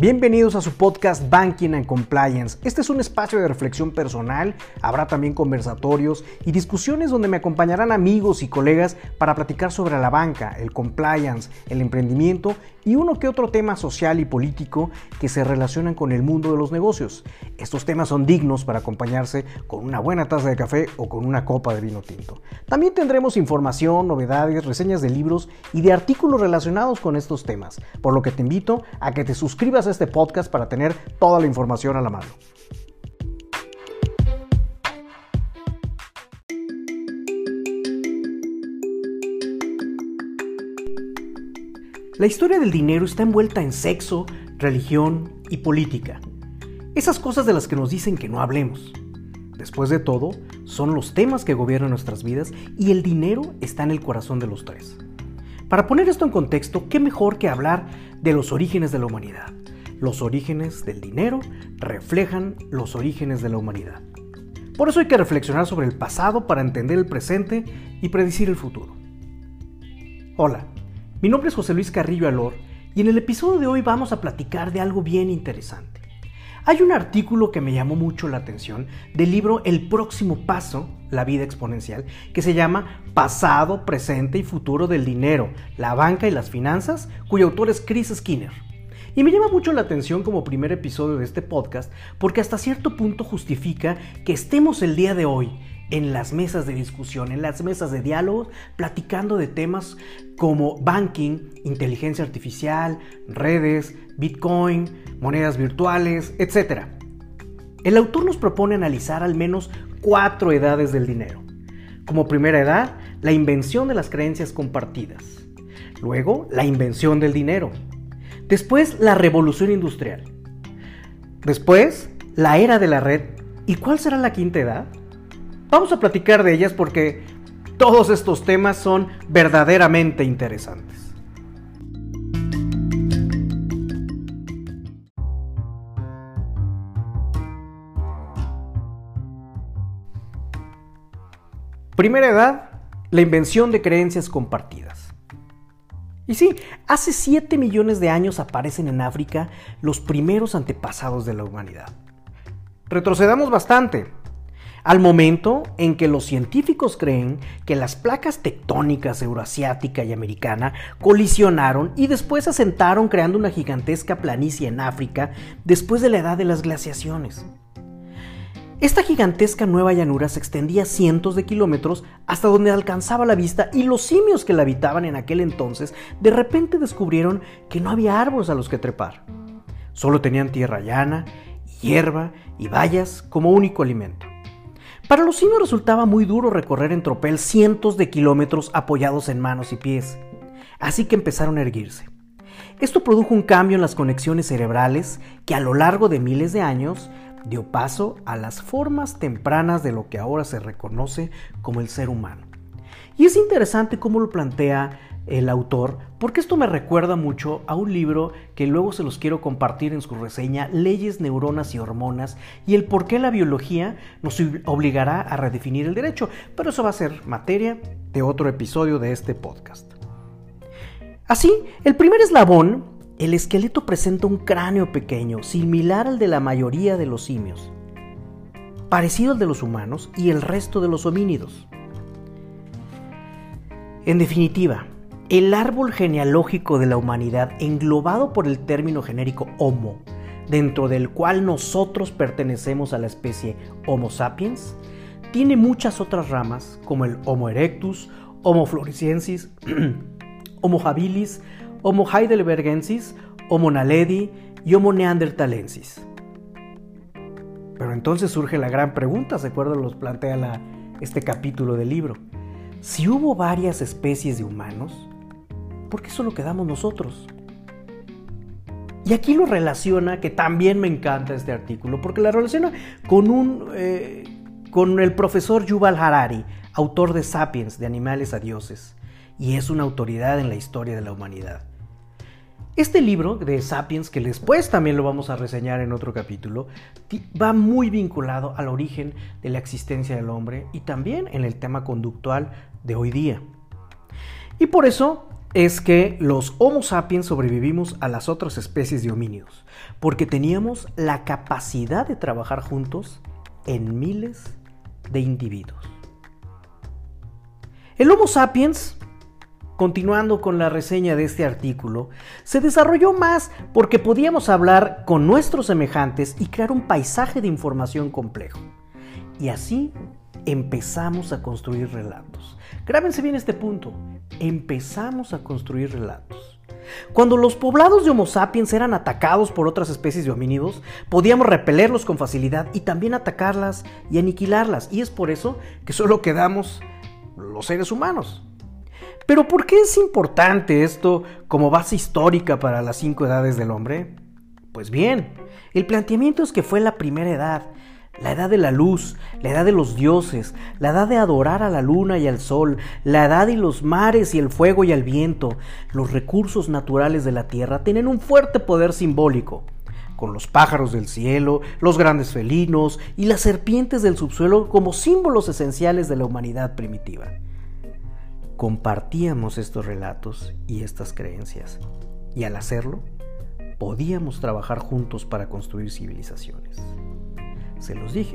Bienvenidos a su podcast Banking and Compliance. Este es un espacio de reflexión personal, habrá también conversatorios y discusiones donde me acompañarán amigos y colegas para platicar sobre la banca, el compliance, el emprendimiento y uno que otro tema social y político que se relacionan con el mundo de los negocios. Estos temas son dignos para acompañarse con una buena taza de café o con una copa de vino tinto. También tendremos información, novedades, reseñas de libros y de artículos relacionados con estos temas, por lo que te invito a que te suscribas este podcast para tener toda la información a la mano. La historia del dinero está envuelta en sexo, religión y política. Esas cosas de las que nos dicen que no hablemos. Después de todo, son los temas que gobiernan nuestras vidas y el dinero está en el corazón de los tres. Para poner esto en contexto, ¿qué mejor que hablar de los orígenes de la humanidad? Los orígenes del dinero reflejan los orígenes de la humanidad. Por eso hay que reflexionar sobre el pasado para entender el presente y predecir el futuro. Hola, mi nombre es José Luis Carrillo Alor y en el episodio de hoy vamos a platicar de algo bien interesante. Hay un artículo que me llamó mucho la atención del libro El próximo paso, la vida exponencial, que se llama Pasado, presente y futuro del dinero, la banca y las finanzas, cuyo autor es Chris Skinner. Y me llama mucho la atención como primer episodio de este podcast porque hasta cierto punto justifica que estemos el día de hoy en las mesas de discusión, en las mesas de diálogo, platicando de temas como banking, inteligencia artificial, redes, bitcoin, monedas virtuales, etc. El autor nos propone analizar al menos cuatro edades del dinero. Como primera edad, la invención de las creencias compartidas. Luego, la invención del dinero. Después, la revolución industrial. Después, la era de la red. ¿Y cuál será la quinta edad? Vamos a platicar de ellas porque todos estos temas son verdaderamente interesantes. Primera edad, la invención de creencias compartidas. Y sí, hace 7 millones de años aparecen en África los primeros antepasados de la humanidad. Retrocedamos bastante, al momento en que los científicos creen que las placas tectónicas euroasiática y americana colisionaron y después asentaron creando una gigantesca planicie en África después de la edad de las glaciaciones. Esta gigantesca nueva llanura se extendía cientos de kilómetros hasta donde alcanzaba la vista y los simios que la habitaban en aquel entonces de repente descubrieron que no había árboles a los que trepar. Solo tenían tierra llana, hierba y bayas como único alimento. Para los simios resultaba muy duro recorrer en tropel cientos de kilómetros apoyados en manos y pies, así que empezaron a erguirse. Esto produjo un cambio en las conexiones cerebrales que a lo largo de miles de años dio paso a las formas tempranas de lo que ahora se reconoce como el ser humano. Y es interesante cómo lo plantea el autor, porque esto me recuerda mucho a un libro que luego se los quiero compartir en su reseña, Leyes, Neuronas y Hormonas, y el por qué la biología nos obligará a redefinir el derecho, pero eso va a ser materia de otro episodio de este podcast. Así, el primer eslabón el esqueleto presenta un cráneo pequeño, similar al de la mayoría de los simios, parecido al de los humanos y el resto de los homínidos. En definitiva, el árbol genealógico de la humanidad, englobado por el término genérico Homo, dentro del cual nosotros pertenecemos a la especie Homo sapiens, tiene muchas otras ramas como el Homo erectus, Homo floresiensis, Homo habilis, Homo heidelbergensis, Homo naledi y Homo neanderthalensis. Pero entonces surge la gran pregunta, ¿se acuerdan? Los plantea este capítulo del libro. Si hubo varias especies de humanos, ¿por qué solo quedamos nosotros? Y aquí lo relaciona, que también me encanta este artículo, porque la relaciona con, un, eh, con el profesor Yuval Harari, autor de Sapiens, de Animales a Dioses, y es una autoridad en la historia de la humanidad. Este libro de Sapiens, que después también lo vamos a reseñar en otro capítulo, va muy vinculado al origen de la existencia del hombre y también en el tema conductual de hoy día. Y por eso es que los Homo sapiens sobrevivimos a las otras especies de homínidos, porque teníamos la capacidad de trabajar juntos en miles de individuos. El Homo sapiens, continuando con la reseña de este artículo, se desarrolló más porque podíamos hablar con nuestros semejantes y crear un paisaje de información complejo. Y así empezamos a construir relatos. Grábense bien este punto. Empezamos a construir relatos. Cuando los poblados de Homo sapiens eran atacados por otras especies de homínidos, podíamos repelerlos con facilidad y también atacarlas y aniquilarlas. Y es por eso que solo quedamos los seres humanos. Pero ¿por qué es importante esto como base histórica para las cinco edades del hombre? Pues bien, el planteamiento es que fue la primera edad la edad de la luz, la edad de los dioses, la edad de adorar a la luna y al sol, la edad de los mares y el fuego y el viento, los recursos naturales de la tierra tienen un fuerte poder simbólico, con los pájaros del cielo, los grandes felinos y las serpientes del subsuelo como símbolos esenciales de la humanidad primitiva. Compartíamos estos relatos y estas creencias, y al hacerlo, podíamos trabajar juntos para construir civilizaciones. Se los dije,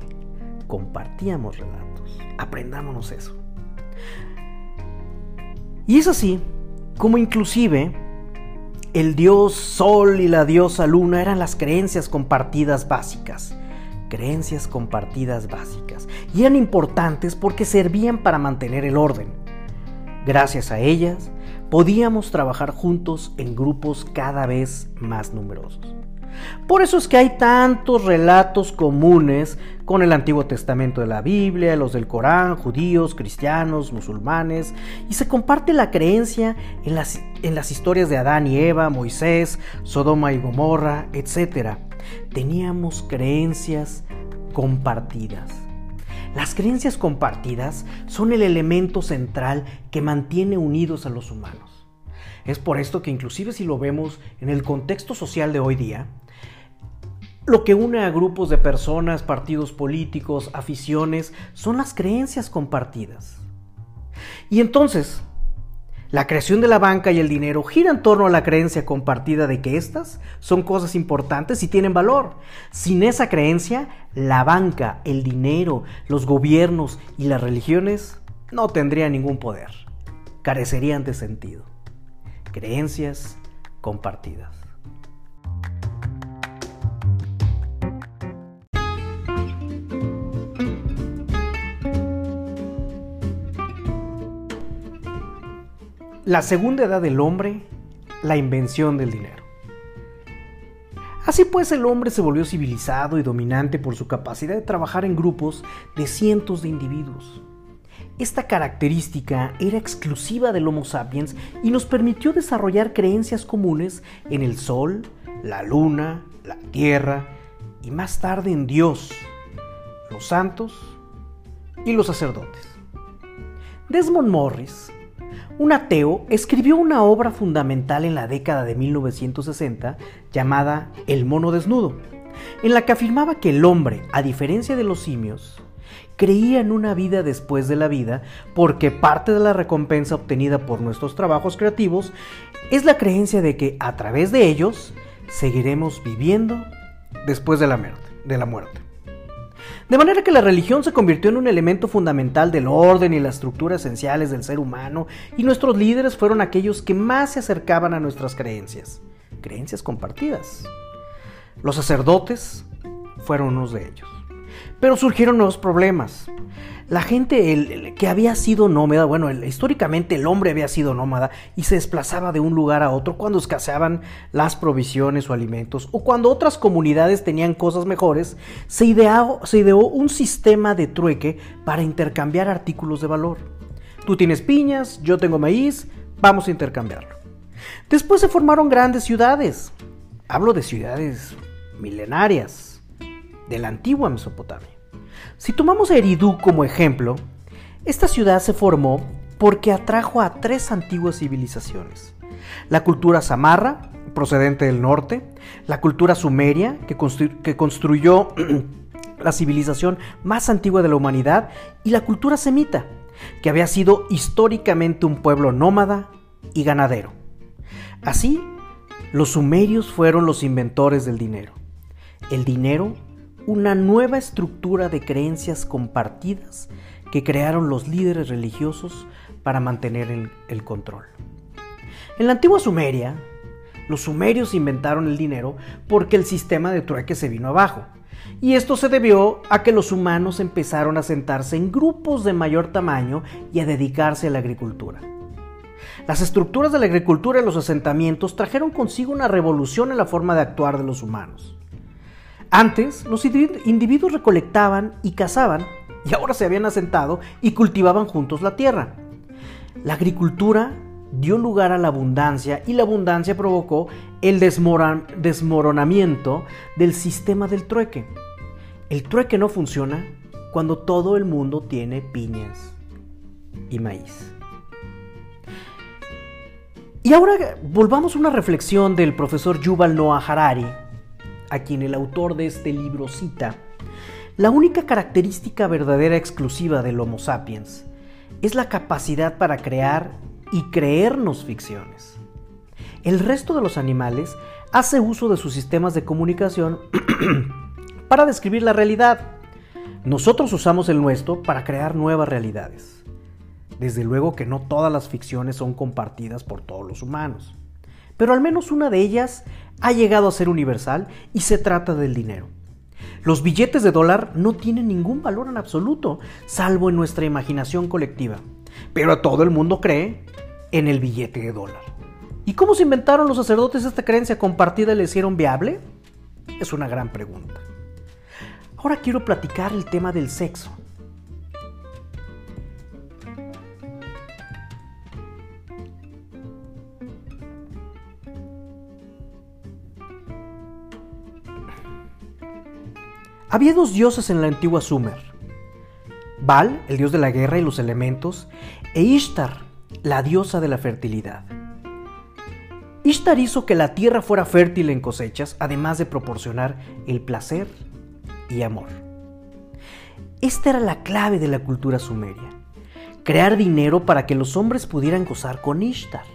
compartíamos relatos, aprendámonos eso. Y es así como inclusive el dios sol y la diosa luna eran las creencias compartidas básicas. Creencias compartidas básicas. Y eran importantes porque servían para mantener el orden. Gracias a ellas podíamos trabajar juntos en grupos cada vez más numerosos. Por eso es que hay tantos relatos comunes con el Antiguo Testamento de la Biblia, los del Corán, judíos, cristianos, musulmanes, y se comparte la creencia en las, en las historias de Adán y Eva, Moisés, Sodoma y Gomorra, etc. Teníamos creencias compartidas. Las creencias compartidas son el elemento central que mantiene unidos a los humanos. Es por esto que inclusive si lo vemos en el contexto social de hoy día, lo que une a grupos de personas, partidos políticos, aficiones, son las creencias compartidas. Y entonces, la creación de la banca y el dinero gira en torno a la creencia compartida de que estas son cosas importantes y tienen valor. Sin esa creencia, la banca, el dinero, los gobiernos y las religiones no tendrían ningún poder. Carecerían de sentido. Creencias compartidas. La segunda edad del hombre, la invención del dinero. Así pues el hombre se volvió civilizado y dominante por su capacidad de trabajar en grupos de cientos de individuos. Esta característica era exclusiva del Homo sapiens y nos permitió desarrollar creencias comunes en el Sol, la Luna, la Tierra y más tarde en Dios, los santos y los sacerdotes. Desmond Morris un ateo escribió una obra fundamental en la década de 1960 llamada El mono desnudo, en la que afirmaba que el hombre, a diferencia de los simios, creía en una vida después de la vida porque parte de la recompensa obtenida por nuestros trabajos creativos es la creencia de que a través de ellos seguiremos viviendo después de la muerte. De manera que la religión se convirtió en un elemento fundamental del orden y la estructura esenciales del ser humano y nuestros líderes fueron aquellos que más se acercaban a nuestras creencias, creencias compartidas. Los sacerdotes fueron unos de ellos. Pero surgieron nuevos problemas la gente que había sido nómada, bueno, históricamente el hombre había sido nómada y se desplazaba de un lugar a otro cuando escaseaban las provisiones o alimentos o cuando otras comunidades tenían cosas mejores, se ideó, se ideó un sistema de trueque para intercambiar artículos de valor. Tú tienes piñas, yo tengo maíz, vamos a intercambiarlo. Después se formaron grandes ciudades. Hablo de ciudades milenarias de la antigua Mesopotamia. Si tomamos a Eridú como ejemplo, esta ciudad se formó porque atrajo a tres antiguas civilizaciones. La cultura samarra, procedente del norte, la cultura sumeria, que construyó la civilización más antigua de la humanidad, y la cultura semita, que había sido históricamente un pueblo nómada y ganadero. Así, los sumerios fueron los inventores del dinero. El dinero, una nueva estructura de creencias compartidas que crearon los líderes religiosos para mantener el, control. En la antigua Sumeria, los sumerios inventaron el dinero porque el sistema de trueque se vino abajo. Y esto se debió a que los humanos empezaron a sentarse en grupos de mayor tamaño y a dedicarse a la agricultura. Las estructuras de la agricultura y los asentamientos trajeron consigo una revolución en la forma de actuar de los humanos. Antes, los individuos recolectaban y cazaban, y ahora se habían asentado y cultivaban juntos la tierra. La agricultura dio lugar a la abundancia y la abundancia provocó el desmoronamiento del sistema del trueque. El trueque no funciona cuando todo el mundo tiene piñas y maíz. Y ahora volvamos a una reflexión del profesor Yuval Noah Harari, a quien el autor de este libro cita, la única característica verdadera exclusiva del Homo sapiens es la capacidad para crear y creernos ficciones. El resto de los animales hace uso de sus sistemas de comunicación para describir la realidad. Nosotros usamos el nuestro para crear nuevas realidades. Desde luego que no todas las ficciones son compartidas por todos los humanos, pero al menos una de ellas ha llegado a ser universal y se trata del dinero. Los billetes de dólar no tienen ningún valor en absoluto, salvo en nuestra imaginación colectiva. Pero todo el mundo cree en el billete de dólar. ¿Y cómo se inventaron los sacerdotes esta creencia compartida y le hicieron viable? Es una gran pregunta. Ahora quiero platicar el tema del sexo. Había dos dioses en la antigua Sumer. Baal, el dios de la guerra y los elementos, e Ishtar, la diosa de la fertilidad. Ishtar hizo que la tierra fuera fértil en cosechas, además de proporcionar el placer y amor. Esta era la clave de la cultura sumeria, crear dinero para que los hombres pudieran gozar con Ishtar.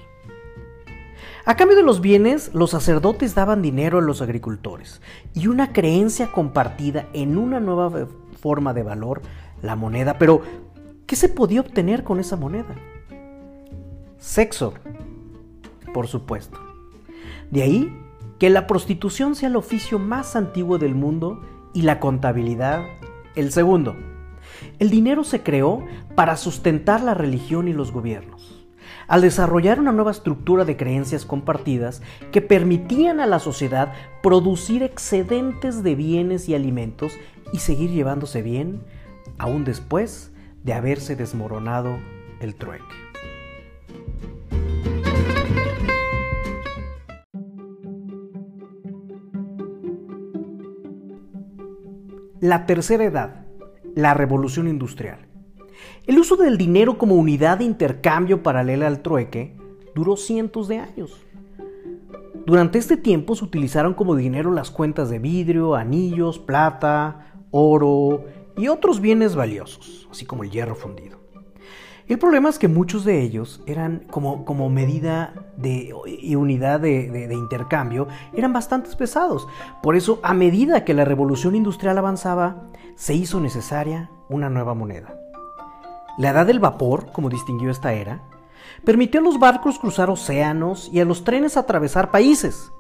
A cambio de los bienes, los sacerdotes daban dinero a los agricultores y una creencia compartida en una nueva forma de valor, la moneda. Pero, ¿qué se podía obtener con esa moneda? Sexo, por supuesto. De ahí que la prostitución sea el oficio más antiguo del mundo y la contabilidad el segundo. El dinero se creó para sustentar la religión y los gobiernos. Al desarrollar una nueva estructura de creencias compartidas que permitían a la sociedad producir excedentes de bienes y alimentos y seguir llevándose bien, aún después de haberse desmoronado el trueque. La tercera edad, la revolución industrial. El uso del dinero como unidad de intercambio paralela al trueque duró cientos de años. Durante este tiempo se utilizaron como dinero las cuentas de vidrio, anillos, plata, oro y otros bienes valiosos, así como el hierro fundido. El problema es que muchos de ellos eran como, medida de, y unidad de, de, intercambio, eran bastante pesados. Por eso, a medida que la revolución industrial avanzaba, se hizo necesaria una nueva moneda. La edad del vapor, como distinguió esta era, permitió a los barcos cruzar océanos y a los trenes atravesar países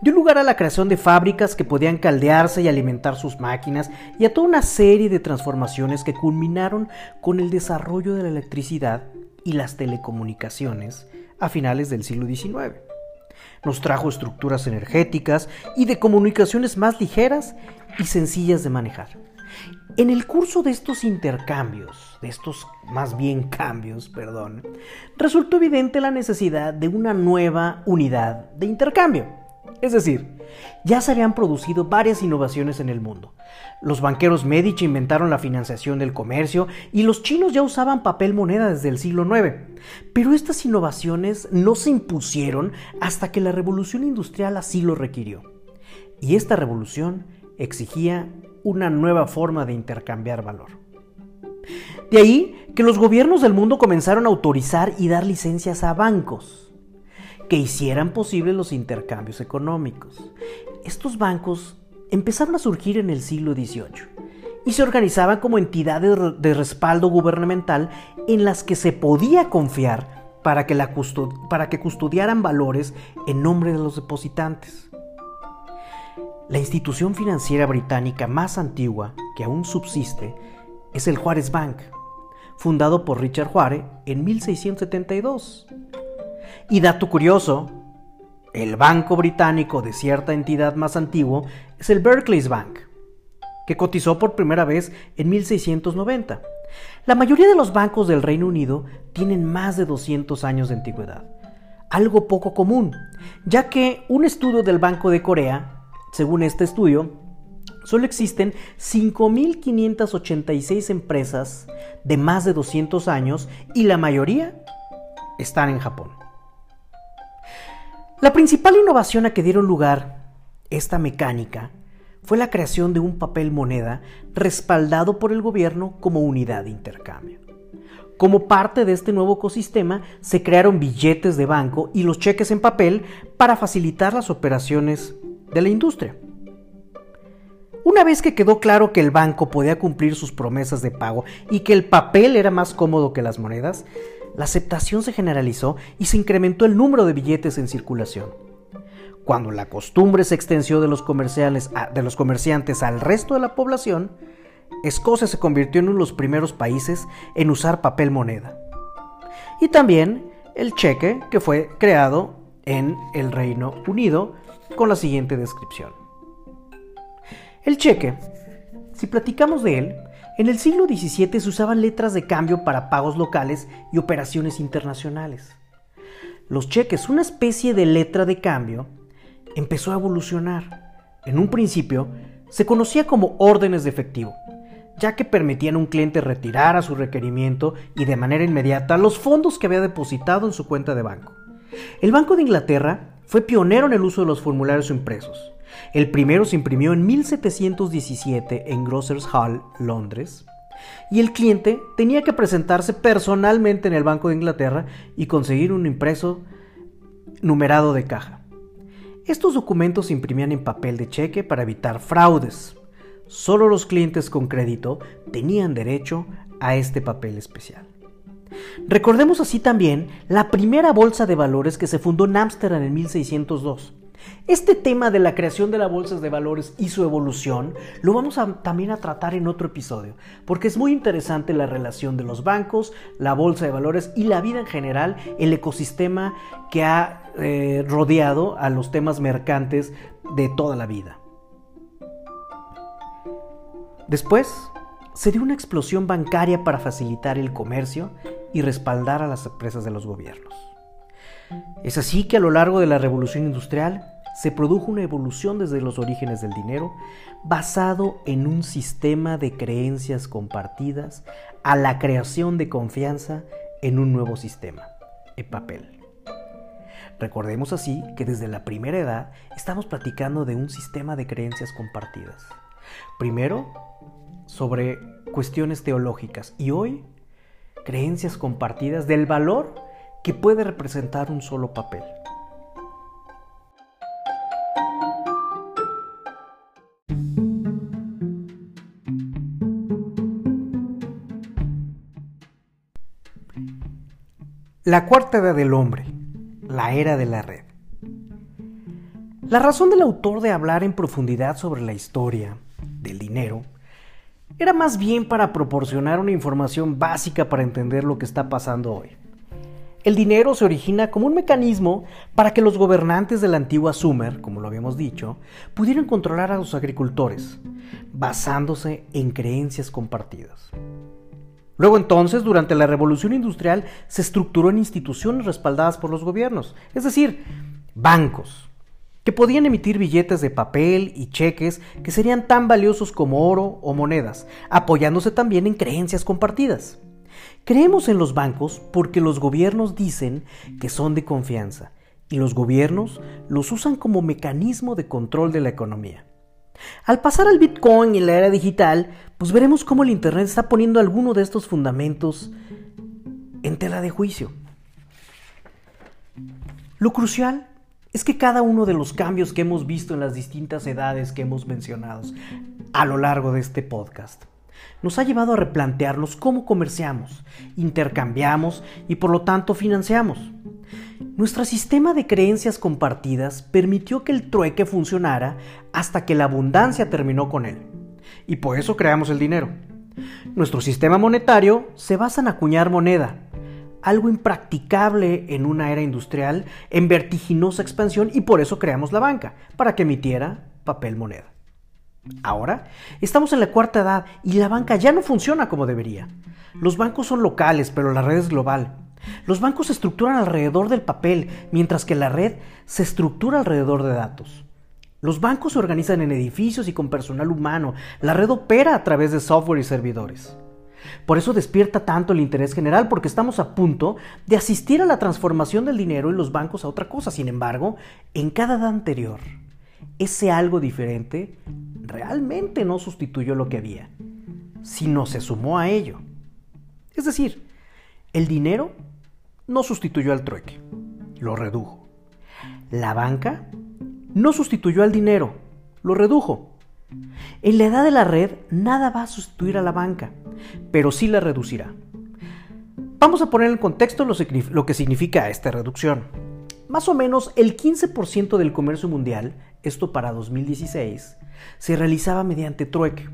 dio lugar a la creación de fábricas que podían caldearse y alimentar sus máquinas y a toda una serie de transformaciones que culminaron con el desarrollo de la electricidad y las telecomunicaciones a finales del siglo XIX. Nos trajo estructuras energéticas y de comunicaciones más ligeras y sencillas de manejar. En el curso de estos intercambios, de estos más bien cambios, perdón, resultó evidente la necesidad de una nueva unidad de intercambio. Es decir, ya se habían producido varias innovaciones en el mundo. Los banqueros Medici inventaron la financiación del comercio y los chinos ya usaban papel moneda desde el siglo IX. Pero estas innovaciones no se impusieron hasta que la revolución industrial así lo requirió. Y esta revolución exigía una nueva forma de intercambiar valor. De ahí que los gobiernos del mundo comenzaron a autorizar y dar licencias a bancos que hicieran posibles los intercambios económicos. Estos bancos empezaron a surgir en el siglo XVIII y se organizaban como entidades de respaldo gubernamental en las que se podía confiar para que, para que custodiaran valores en nombre de los depositantes. La institución financiera británica más antigua que aún subsiste es el Juárez Bank, fundado por Richard Juárez en 1672. Y dato curioso, el banco británico de cierta entidad más antiguo es el Berkeley's Bank, que cotizó por primera vez en 1690. La mayoría de los bancos del Reino Unido tienen más de 200 años de antigüedad, algo poco común, ya que un estudio del Banco de Corea, según este estudio, solo existen 5.586 empresas de más de 200 años y la mayoría están en Japón. La principal innovación a que dieron lugar esta mecánica fue la creación de un papel moneda respaldado por el gobierno como unidad de intercambio. Como parte de este nuevo ecosistema, se crearon billetes de banco y los cheques en papel para facilitar las operaciones de la industria. Una vez que quedó claro que el banco podía cumplir sus promesas de pago y que el papel era más cómodo que las monedas, la aceptación se generalizó y se incrementó el número de billetes en circulación. Cuando la costumbre se extendió de los, de los comerciantes al resto de la población, Escocia se convirtió en uno de los primeros países en usar papel moneda. Y también el cheque que fue creado en el Reino Unido con la siguiente descripción. El cheque, si platicamos de él, en el siglo XVII se usaban letras de cambio para pagos locales y operaciones internacionales. Los cheques, una especie de letra de cambio, empezó a evolucionar. En un principio se conocía como órdenes de efectivo, ya que permitían a un cliente retirar a su requerimiento y de manera inmediata los fondos que había depositado en su cuenta de banco. El Banco de Inglaterra fue pionero en el uso de los formularios impresos. El primero se imprimió en 1717 en Grocers Hall, Londres, y el cliente tenía que presentarse personalmente en el Banco de Inglaterra y conseguir un impreso numerado de caja. Estos documentos se imprimían en papel de cheque para evitar fraudes. Solo los clientes con crédito tenían derecho a este papel especial. Recordemos así también la primera bolsa de valores que se fundó en Ámsterdam en 1602 este tema de la creación de las bolsas de valores y su evolución lo vamos a, también a tratar en otro episodio, porque es muy interesante la relación de los bancos, la bolsa de valores y la vida en general, el ecosistema que ha eh, rodeado a los temas mercantes de toda la vida. Después, se dio una explosión bancaria para facilitar el comercio y respaldar a las empresas de los gobiernos. Es así que a lo largo de la revolución industrial se produjo una evolución desde los orígenes del dinero basado en un sistema de creencias compartidas a la creación de confianza en un nuevo sistema, el papel. Recordemos así que desde la primera edad estamos platicando de un sistema de creencias compartidas. Primero, sobre cuestiones teológicas y hoy, creencias compartidas del valor que puede representar un solo papel. La cuarta edad del hombre, la era de la red. La razón del autor de hablar en profundidad sobre la historia del dinero era más bien para proporcionar una información básica para entender lo que está pasando hoy. El dinero se origina como un mecanismo para que los gobernantes de la antigua Sumer, como lo habíamos dicho, pudieran controlar a los agricultores, basándose en creencias compartidas. Luego entonces, durante la revolución industrial, se estructuró en instituciones respaldadas por los gobiernos, es decir, bancos, que podían emitir billetes de papel y cheques que serían tan valiosos como oro o monedas, apoyándose también en creencias compartidas. Creemos en los bancos porque los gobiernos dicen que son de confianza y los gobiernos los usan como mecanismo de control de la economía. Al pasar al Bitcoin y la era digital, pues veremos cómo el Internet está poniendo alguno de estos fundamentos en tela de juicio. Lo crucial es que cada uno de los cambios que hemos visto en las distintas edades que hemos mencionado a lo largo de este podcast nos ha llevado a replantearnos cómo comerciamos, intercambiamos y por lo tanto financiamos. Nuestro sistema de creencias compartidas permitió que el trueque funcionara hasta que la abundancia terminó con él. Y por eso creamos el dinero. Nuestro sistema monetario se basa en acuñar moneda, algo impracticable en una era industrial en vertiginosa expansión y por eso creamos la banca, para que emitiera papel moneda. Ahora estamos en la cuarta edad y la banca ya no funciona como debería. Los bancos son locales, pero la red es global. Los bancos se estructuran alrededor del papel, mientras que la red se estructura alrededor de datos. Los bancos se organizan en edificios y con personal humano. La red opera a través de software y servidores. Por eso despierta tanto el interés general, porque estamos a punto de asistir a la transformación del dinero y los bancos a otra cosa. Sin embargo, en cada edad anterior, ese algo diferente realmente no sustituyó lo que había, sino se sumó a ello. Es decir, el dinero no sustituyó al trueque, lo redujo. La banca no sustituyó al dinero, lo redujo. En la edad de la red nada va a sustituir a la banca, pero sí la reducirá. Vamos a poner en contexto lo, que significa esta reducción. Más o menos el 15% del comercio mundial, esto para 2016, se realizaba mediante trueque.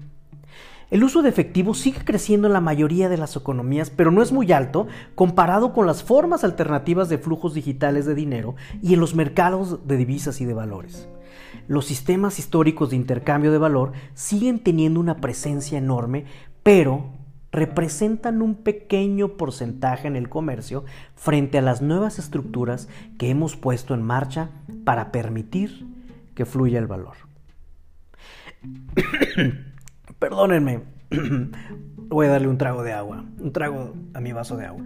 El uso de efectivo sigue creciendo en la mayoría de las economías, pero no es muy alto comparado con las formas alternativas de flujos digitales de dinero y en los mercados de divisas y de valores. Los sistemas históricos de intercambio de valor siguen teniendo una presencia enorme, pero representan un pequeño porcentaje en el comercio frente a las nuevas estructuras que hemos puesto en marcha para permitir que fluya el valor. Perdónenme. Voy a darle un trago de agua. Un trago a mi vaso de agua.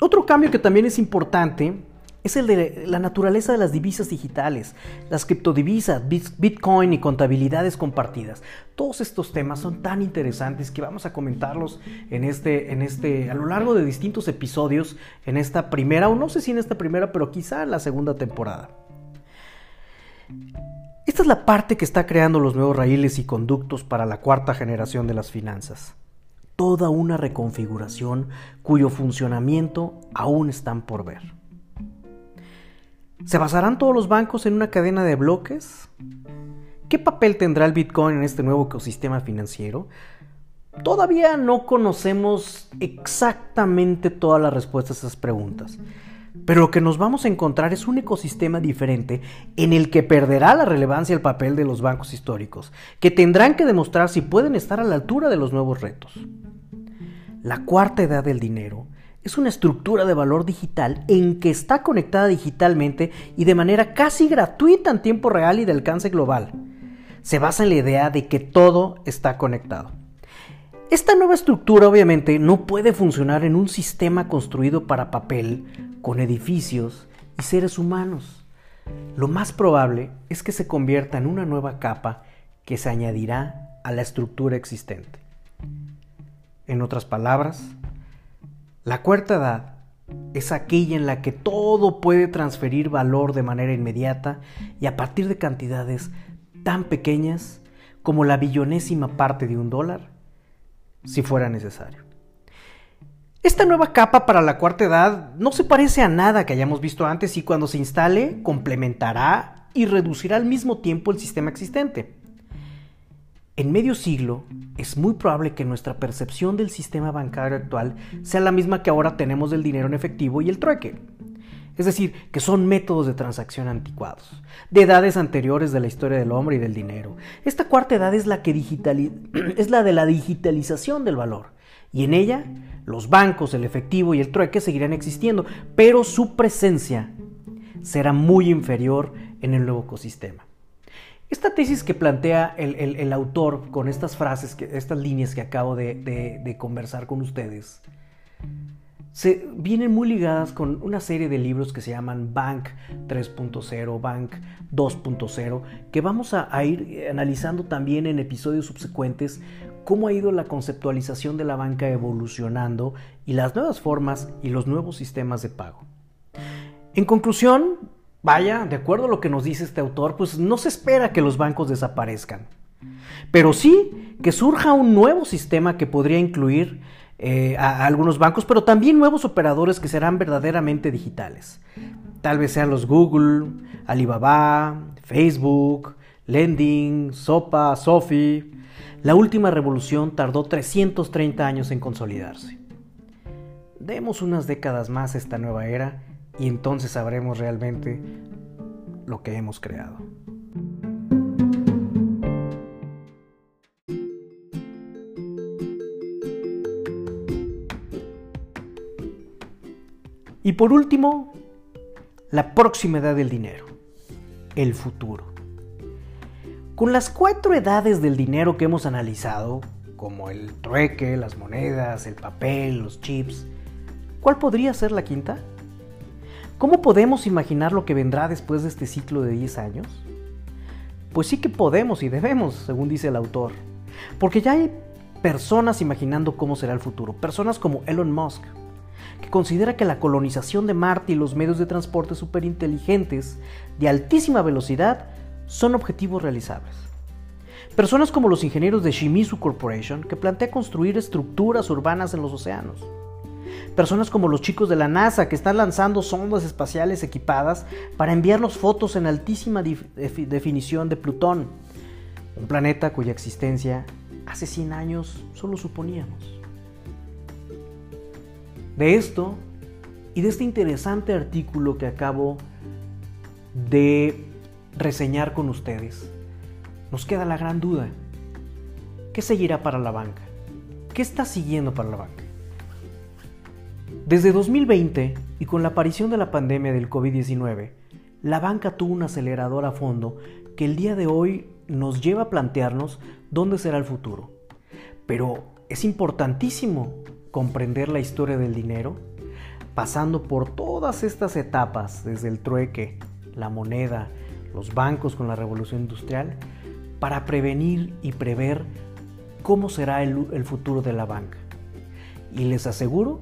Otro cambio que también es importante es el de la naturaleza de las divisas digitales, las criptodivisas, Bitcoin y contabilidades compartidas. Todos estos temas son tan interesantes que vamos a comentarlos en este, en este, a lo largo de distintos episodios en esta primera, o no sé si en esta primera, pero quizá en la segunda temporada. Esta es la parte que está creando los nuevos raíles y conductos para la cuarta generación de las finanzas. Toda una reconfiguración cuyo funcionamiento aún están por ver. ¿Se basarán todos los bancos en una cadena de bloques? ¿Qué papel tendrá el Bitcoin en este nuevo ecosistema financiero? Todavía no conocemos exactamente todas las respuestas a esas preguntas, pero lo que nos vamos a encontrar es un ecosistema diferente en el que perderá la relevancia el papel de los bancos históricos, que tendrán que demostrar si pueden estar a la altura de los nuevos retos. La cuarta edad del dinero es una estructura de valor digital en que está conectada digitalmente y de manera casi gratuita en tiempo real y de alcance global. Se basa en la idea de que todo está conectado. Esta nueva estructura obviamente no puede funcionar en un sistema construido para papel, con edificios y seres humanos. Lo más probable es que se convierta en una nueva capa que se añadirá a la estructura existente. En otras palabras, la cuarta edad es aquella en la que todo puede transferir valor de manera inmediata y a partir de cantidades tan pequeñas como la billonésima parte de un dólar, si fuera necesario. Esta nueva capa para la cuarta edad no se parece a nada que hayamos visto antes y cuando se instale complementará y reducirá al mismo tiempo el sistema existente. En medio siglo, es muy probable que nuestra percepción del sistema bancario actual sea la misma que ahora tenemos del dinero en efectivo y el trueque. Es decir, que son métodos de transacción anticuados, de edades anteriores de la historia del hombre y del dinero. Esta cuarta edad es la, que es la de la digitalización del valor, y en ella los bancos, el efectivo y el trueque seguirán existiendo, pero su presencia será muy inferior en el nuevo ecosistema. Esta tesis que plantea el, autor con estas frases, estas líneas que acabo de, conversar con ustedes, se vienen muy ligadas con una serie de libros que se llaman Bank 3.0, Bank 2.0, que vamos a, a, ir analizando también en episodios subsecuentes cómo ha ido la conceptualización de la banca evolucionando y las nuevas formas y los nuevos sistemas de pago. En conclusión, vaya, de acuerdo a lo que nos dice este autor, pues no se espera que los bancos desaparezcan, pero sí que surja un nuevo sistema que podría incluir eh, a, algunos bancos, pero también nuevos operadores que serán verdaderamente digitales. Tal vez sean los Google, Alibaba, Facebook, Lending, Sopa, Sofi. La última revolución tardó 330 años en consolidarse. Demos unas décadas más a esta nueva era y entonces sabremos realmente lo que hemos creado. Y por último, la próxima edad del dinero, el futuro. Con las cuatro edades del dinero que hemos analizado, como el trueque, las monedas, el papel, los chips, ¿cuál podría ser la quinta? ¿Cómo podemos imaginar lo que vendrá después de este ciclo de 10 años? Pues sí que podemos y debemos, según dice el autor, porque ya hay personas imaginando cómo será el futuro, personas como Elon Musk, que considera que la colonización de Marte y los medios de transporte superinteligentes de altísima velocidad son objetivos realizables. Personas como los ingenieros de Shimizu Corporation, que plantea construir estructuras urbanas en los océanos. Personas como los chicos de la NASA, que están lanzando sondas espaciales equipadas para enviarnos fotos en altísima definición de Plutón, un planeta cuya existencia hace 100 años solo suponíamos. De esto y de este interesante artículo que acabo de reseñar con ustedes, nos queda la gran duda. ¿Qué seguirá para la banca? ¿Qué está siguiendo para la banca? Desde 2020 y con la aparición de la pandemia del COVID-19, la banca tuvo un acelerador a fondo que el día de hoy nos lleva a plantearnos dónde será el futuro. Pero es importantísimo comprender la historia del dinero, pasando por todas estas etapas, desde el trueque, la moneda, los bancos con la revolución industrial, para prevenir y prever cómo será el, el futuro de la banca. Y les aseguro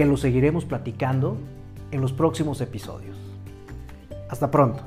que lo seguiremos platicando en los próximos episodios. Hasta pronto.